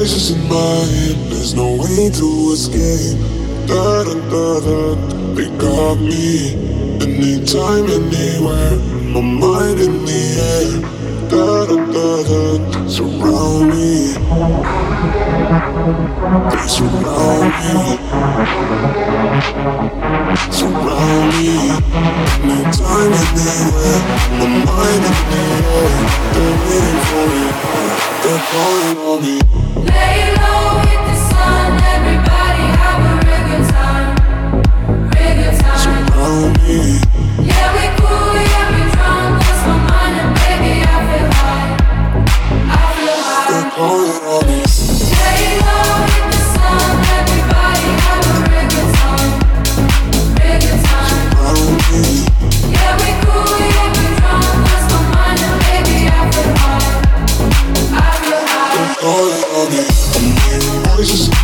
voices in my head, there's no way to escape. Da da da da, they got me. Anytime, anywhere, my mind in the air. Da da da da, surround me. They surround me. Surround me. Anywhere, my mind in the air. They're waiting for me. They're calling on me. Lay low with the sun, everybody have a good time, time. Surround me.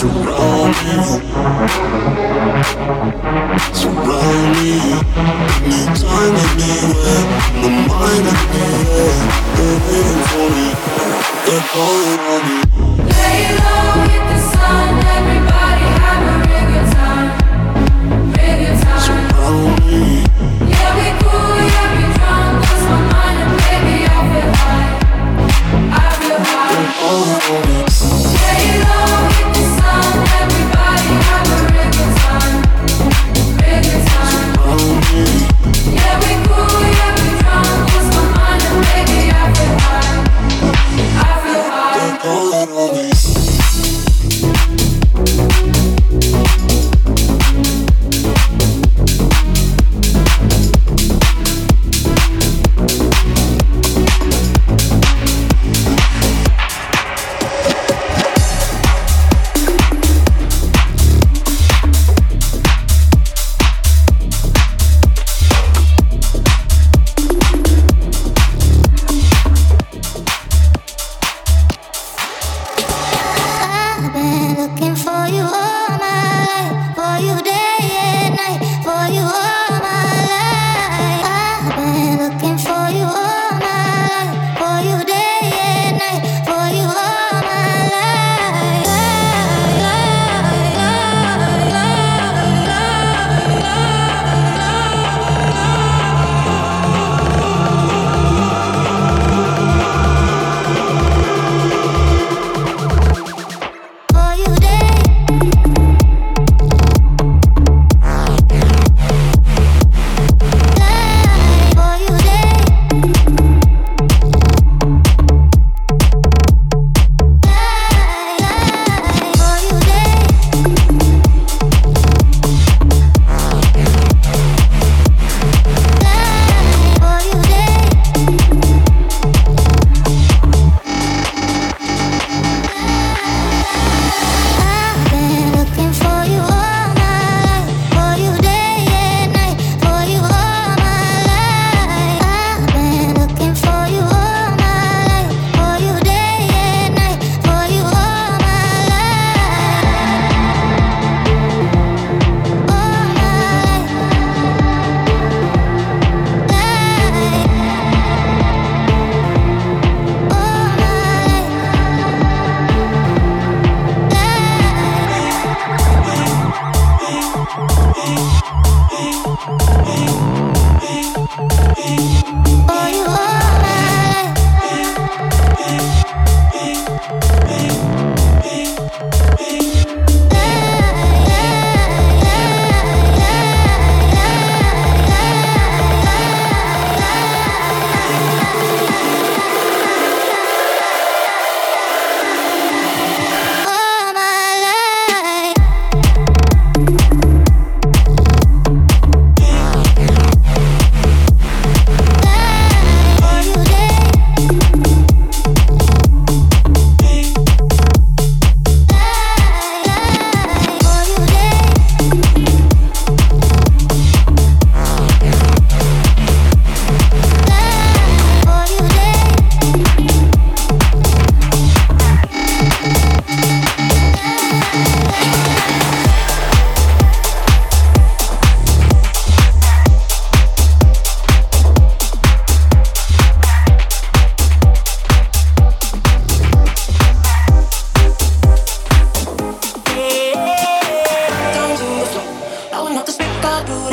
surround me. Surround me. Mind air. They're waiting for me. They're calling on me. Lay low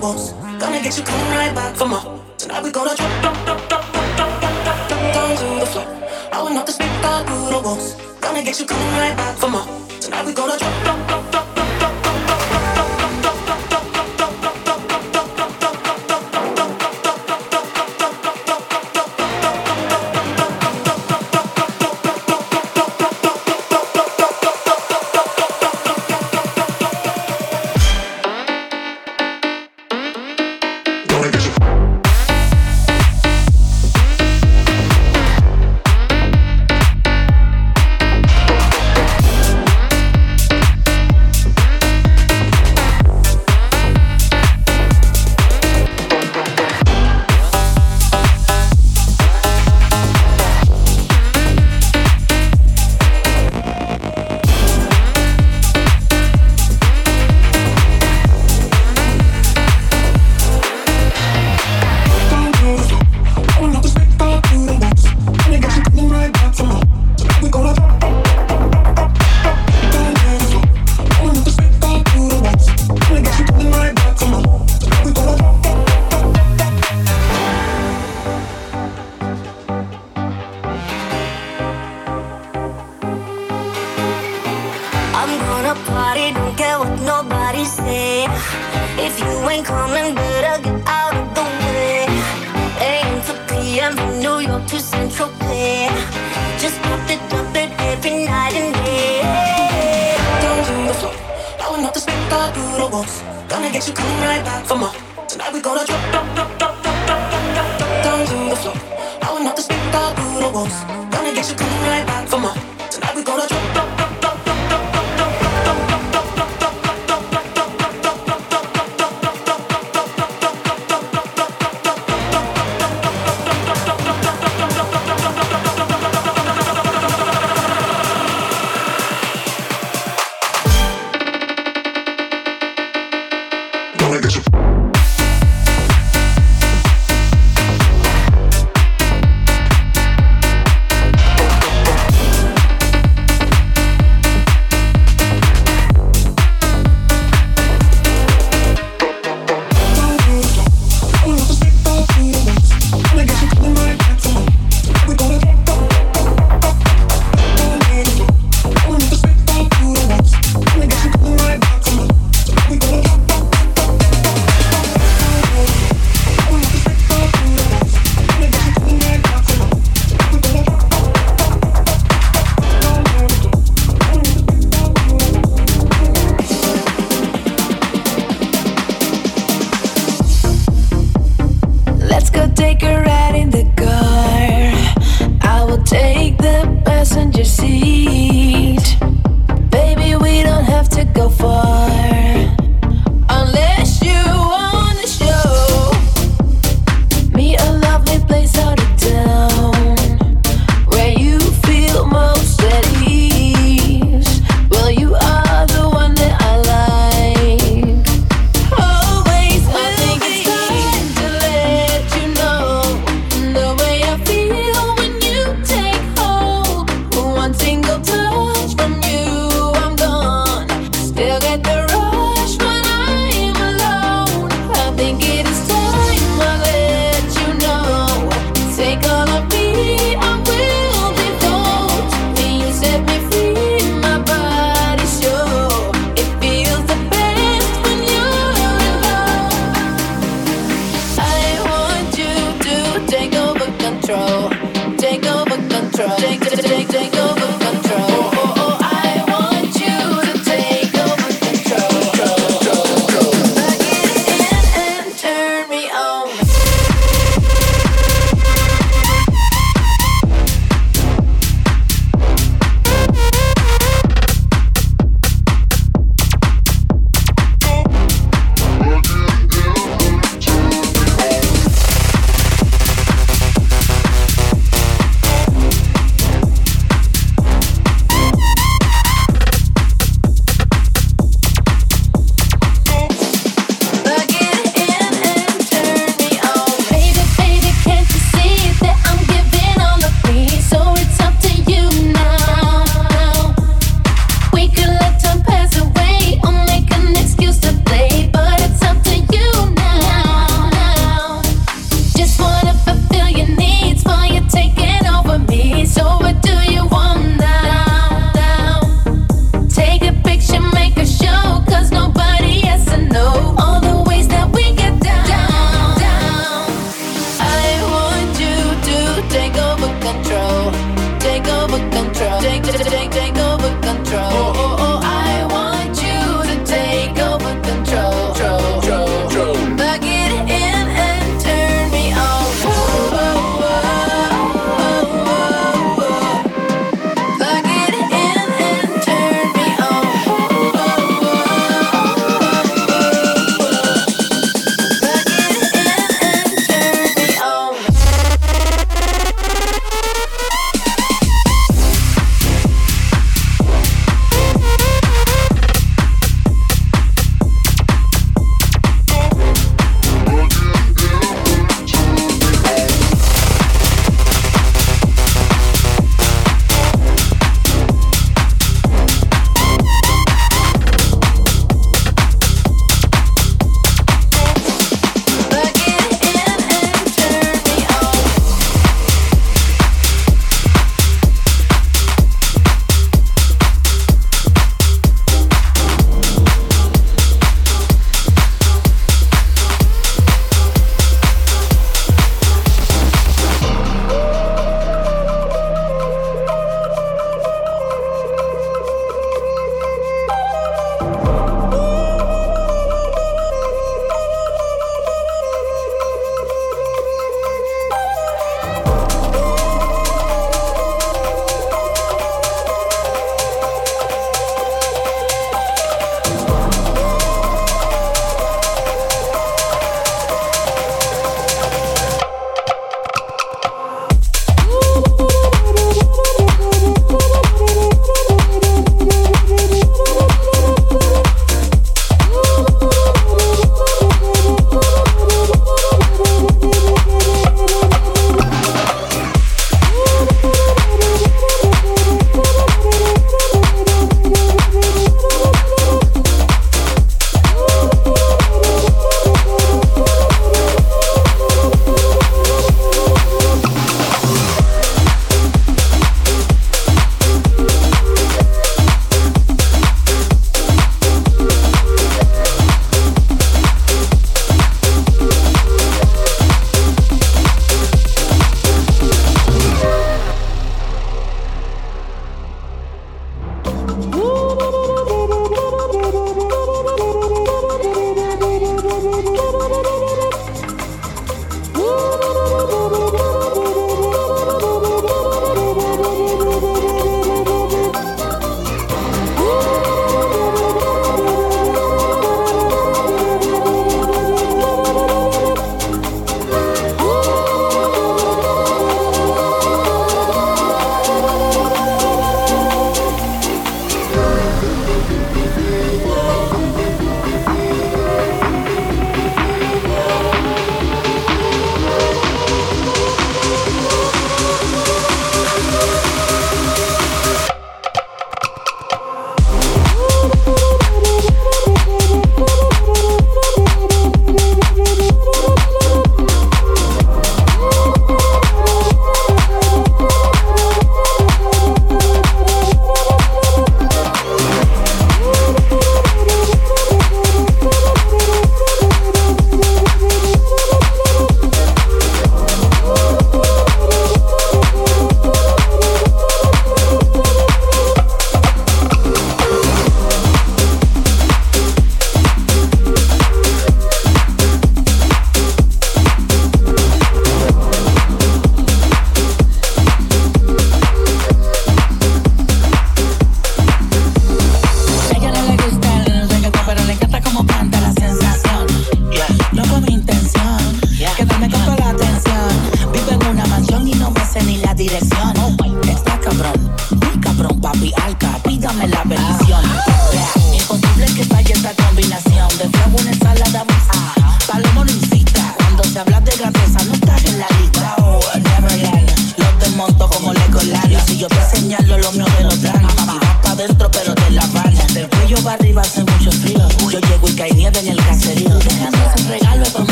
Gonna get you coming right back for more. Tonight we gonna drop, drop, drop, drop, drop, drop, drop, drop, drop down to the floor. Rolling up the speaker through the walls. Gonna get you coming right back for more. Tonight we gonna drop, drop, drop. Come on.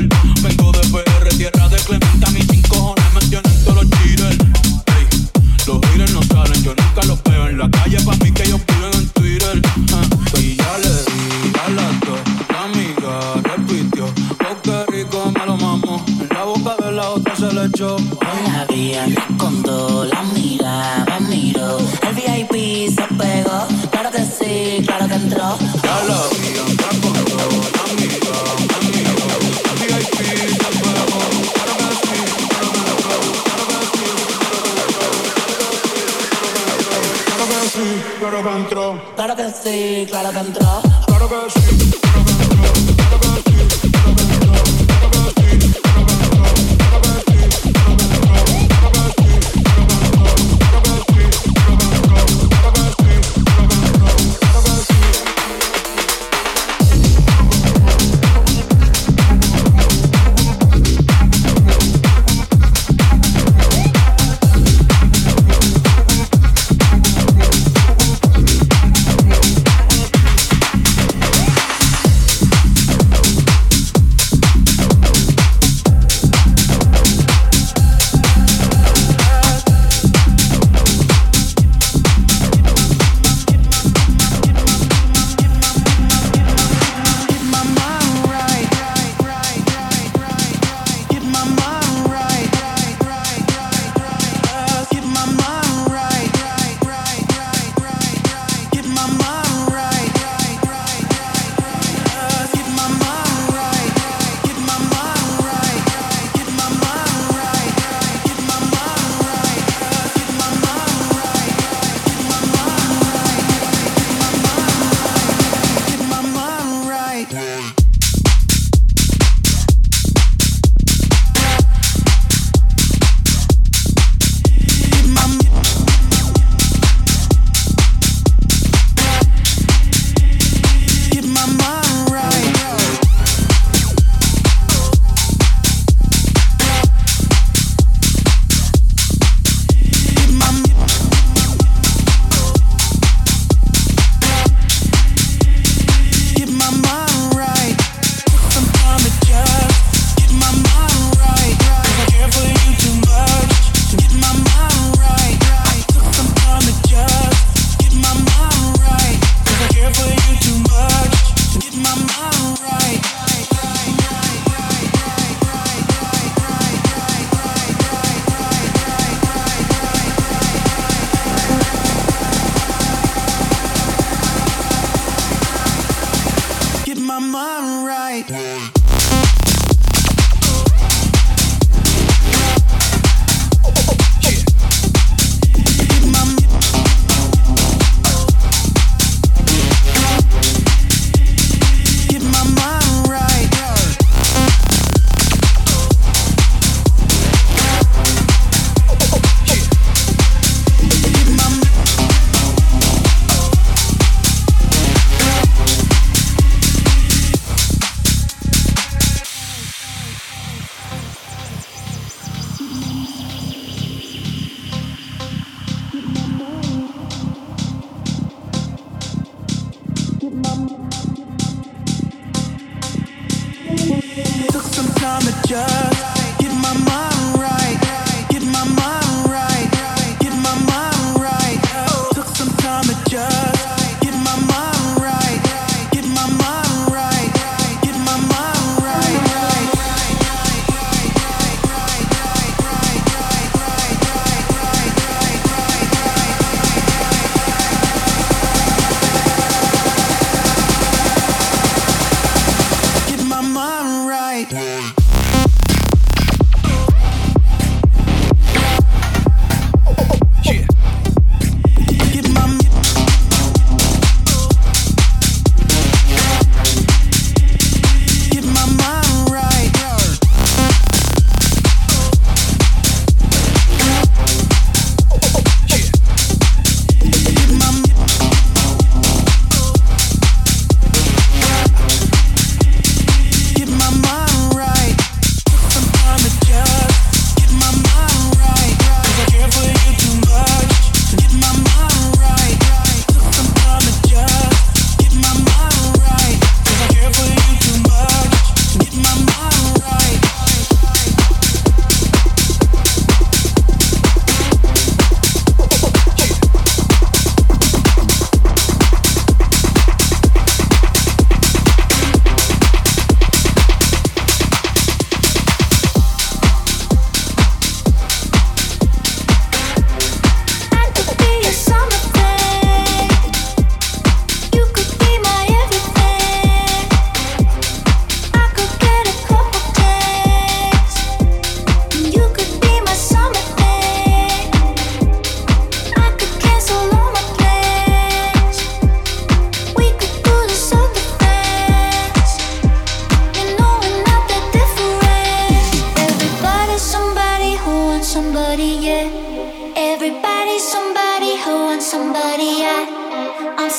gueule.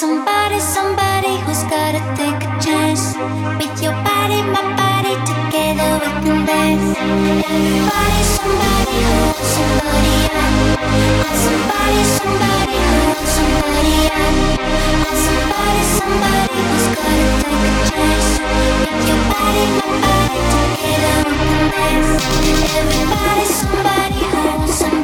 somebody, somebody who's gotta take a chance. With your body, my body, together we can dance. Everybody, somebody who wants somebody out. Want somebody, somebody who wants somebody out. Want somebody, somebody who's gotta take a chance. With your body, my body, together we can dance. Everybody, somebody who wants somebody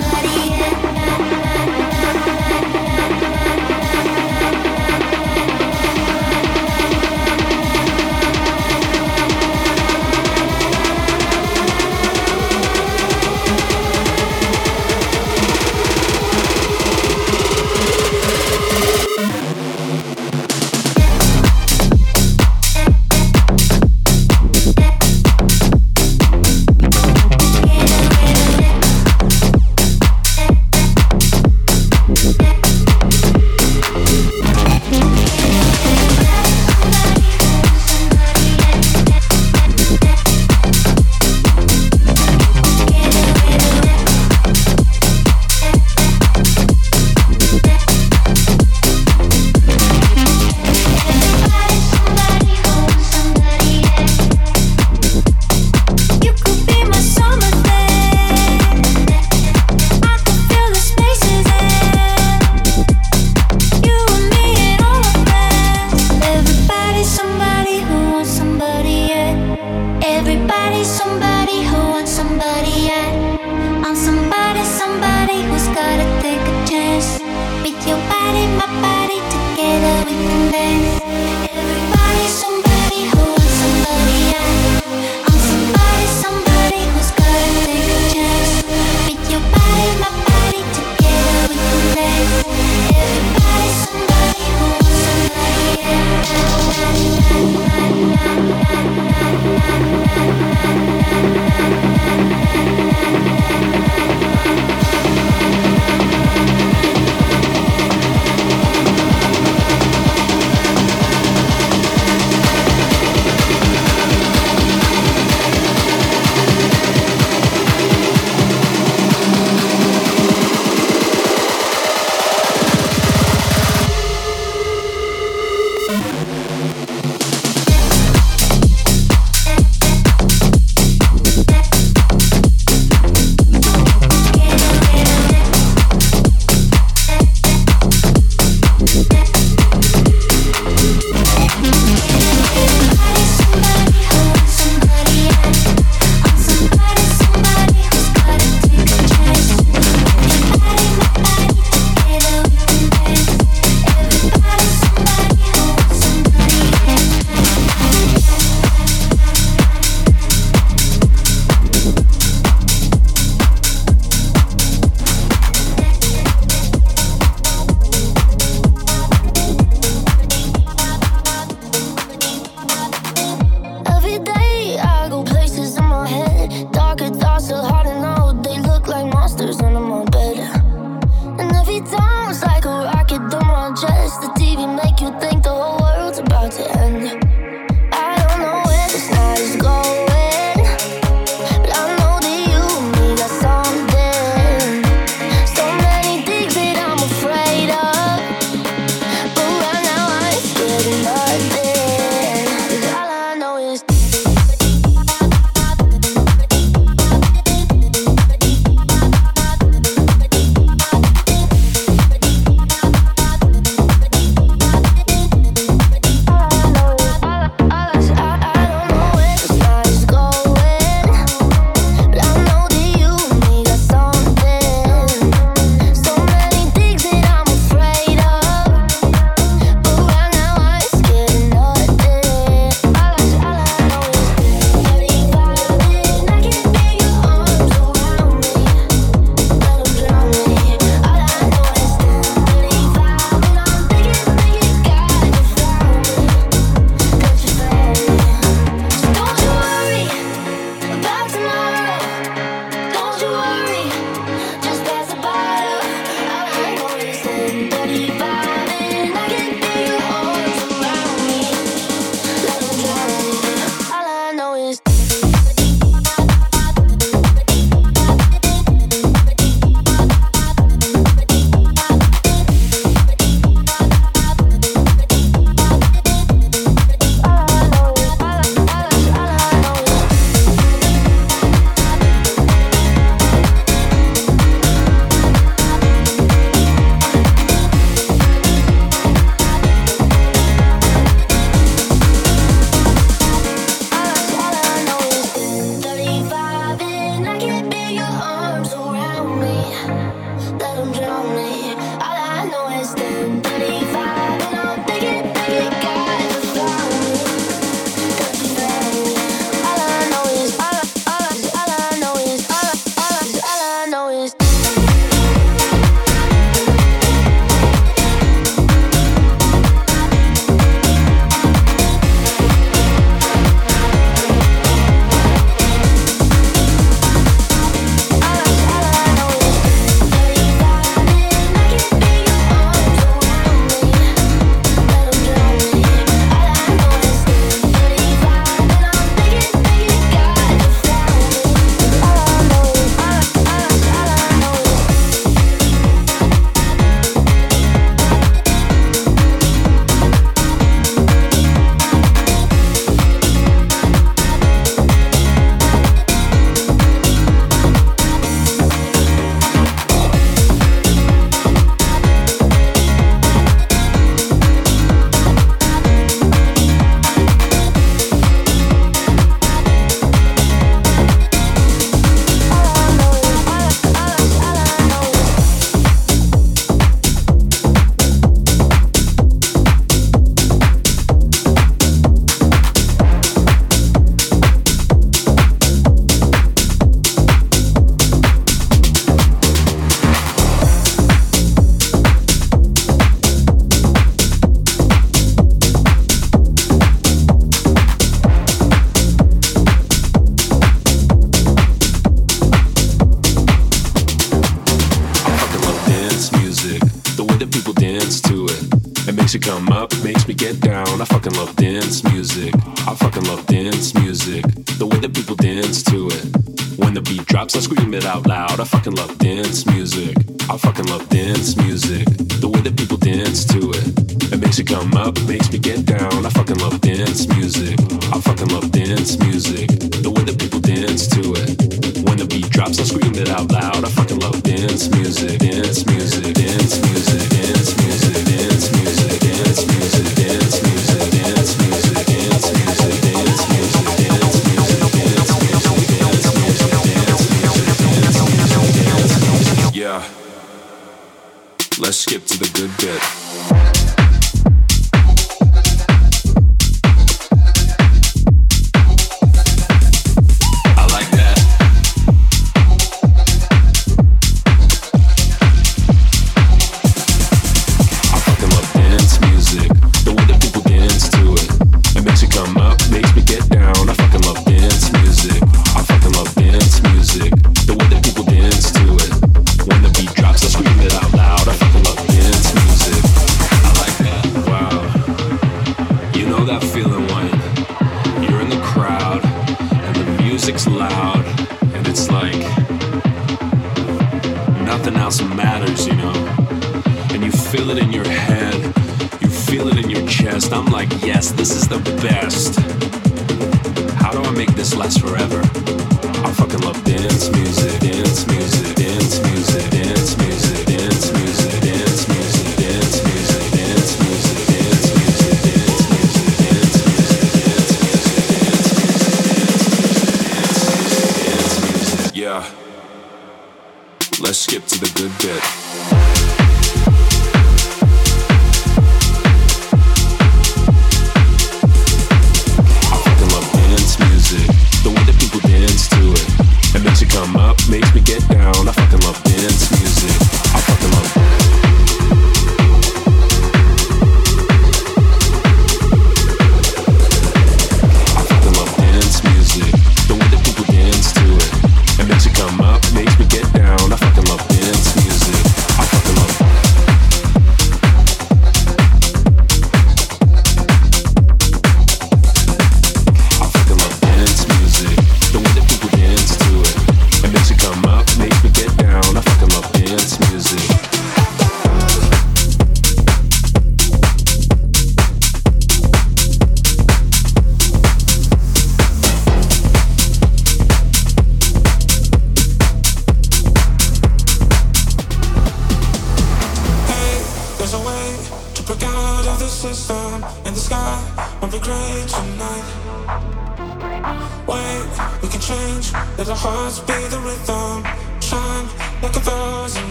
makes me get down. I fucking love dance music. I fucking love dance music. The way that people dance to it. When the beat drops, I scream it out loud. I fucking love dance music, dance music.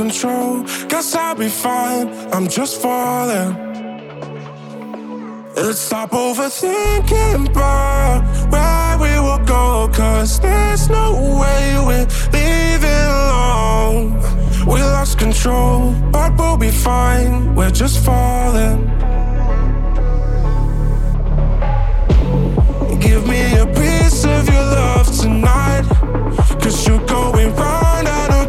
Control, guess I'll be fine. I'm just falling. Let's stop overthinking about where we will go. Cause there's no way we're leaving alone. We lost control, but we'll be fine. We're just falling. Give me a piece of your love tonight. Cause you're going round and around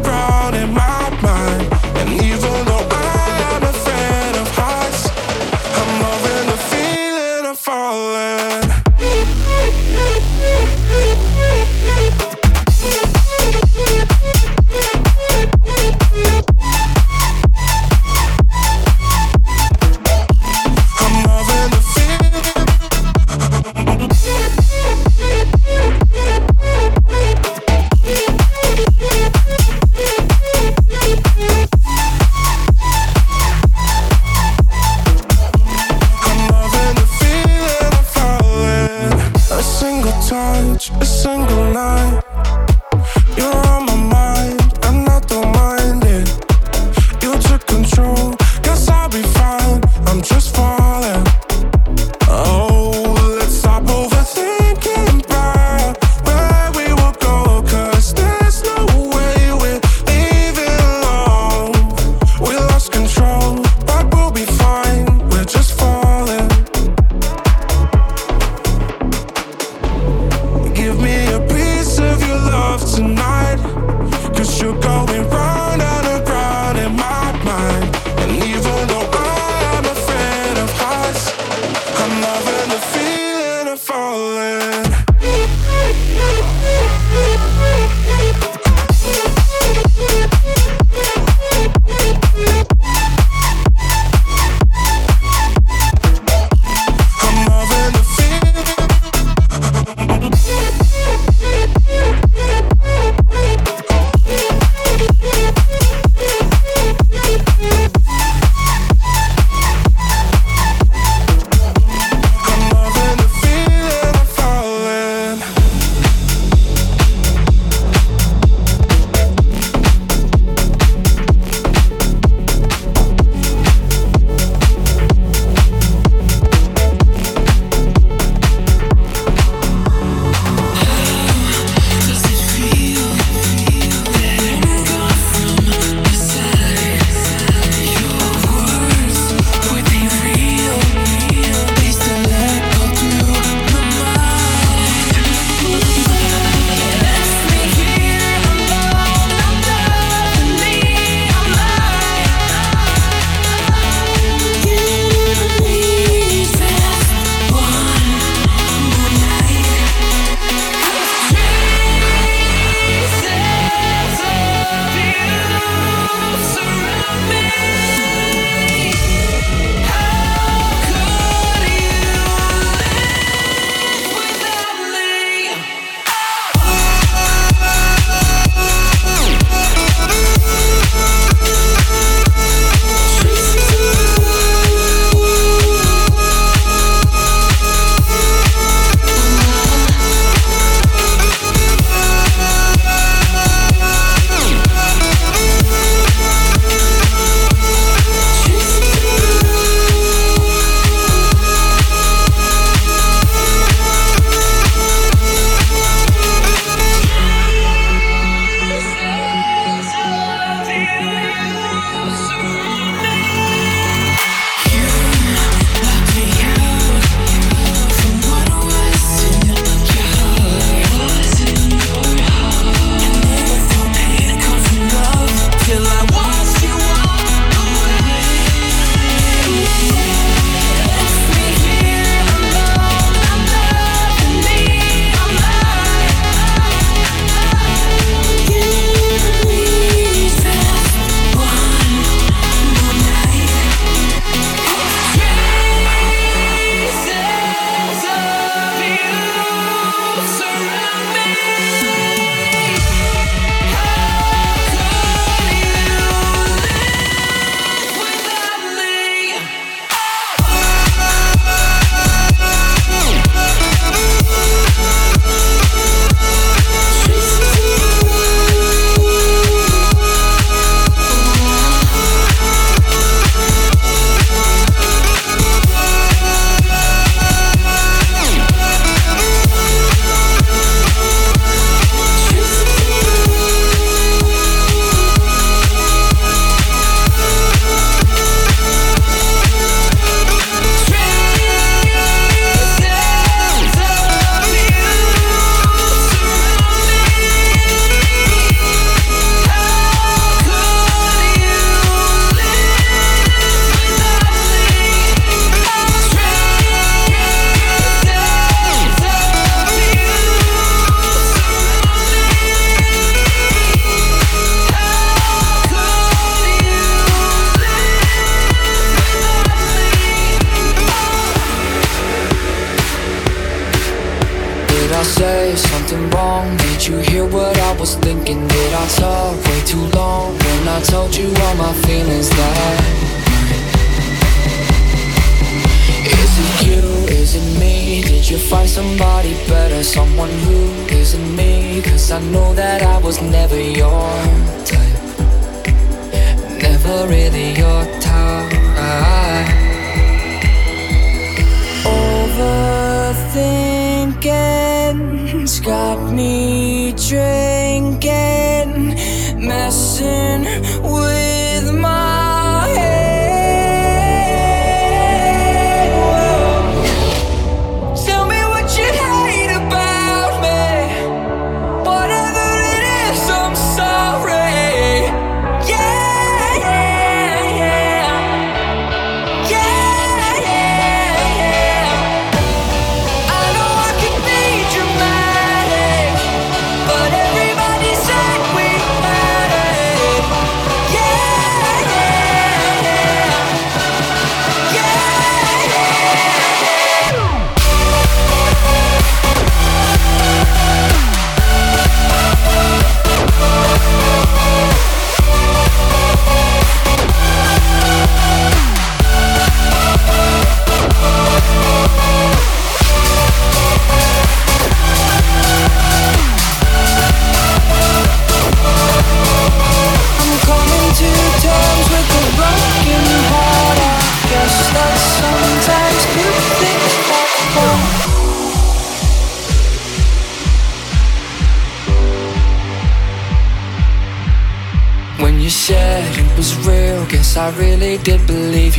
control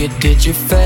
did you fail?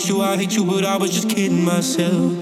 hate you, I hate you, but I was just kidding myself.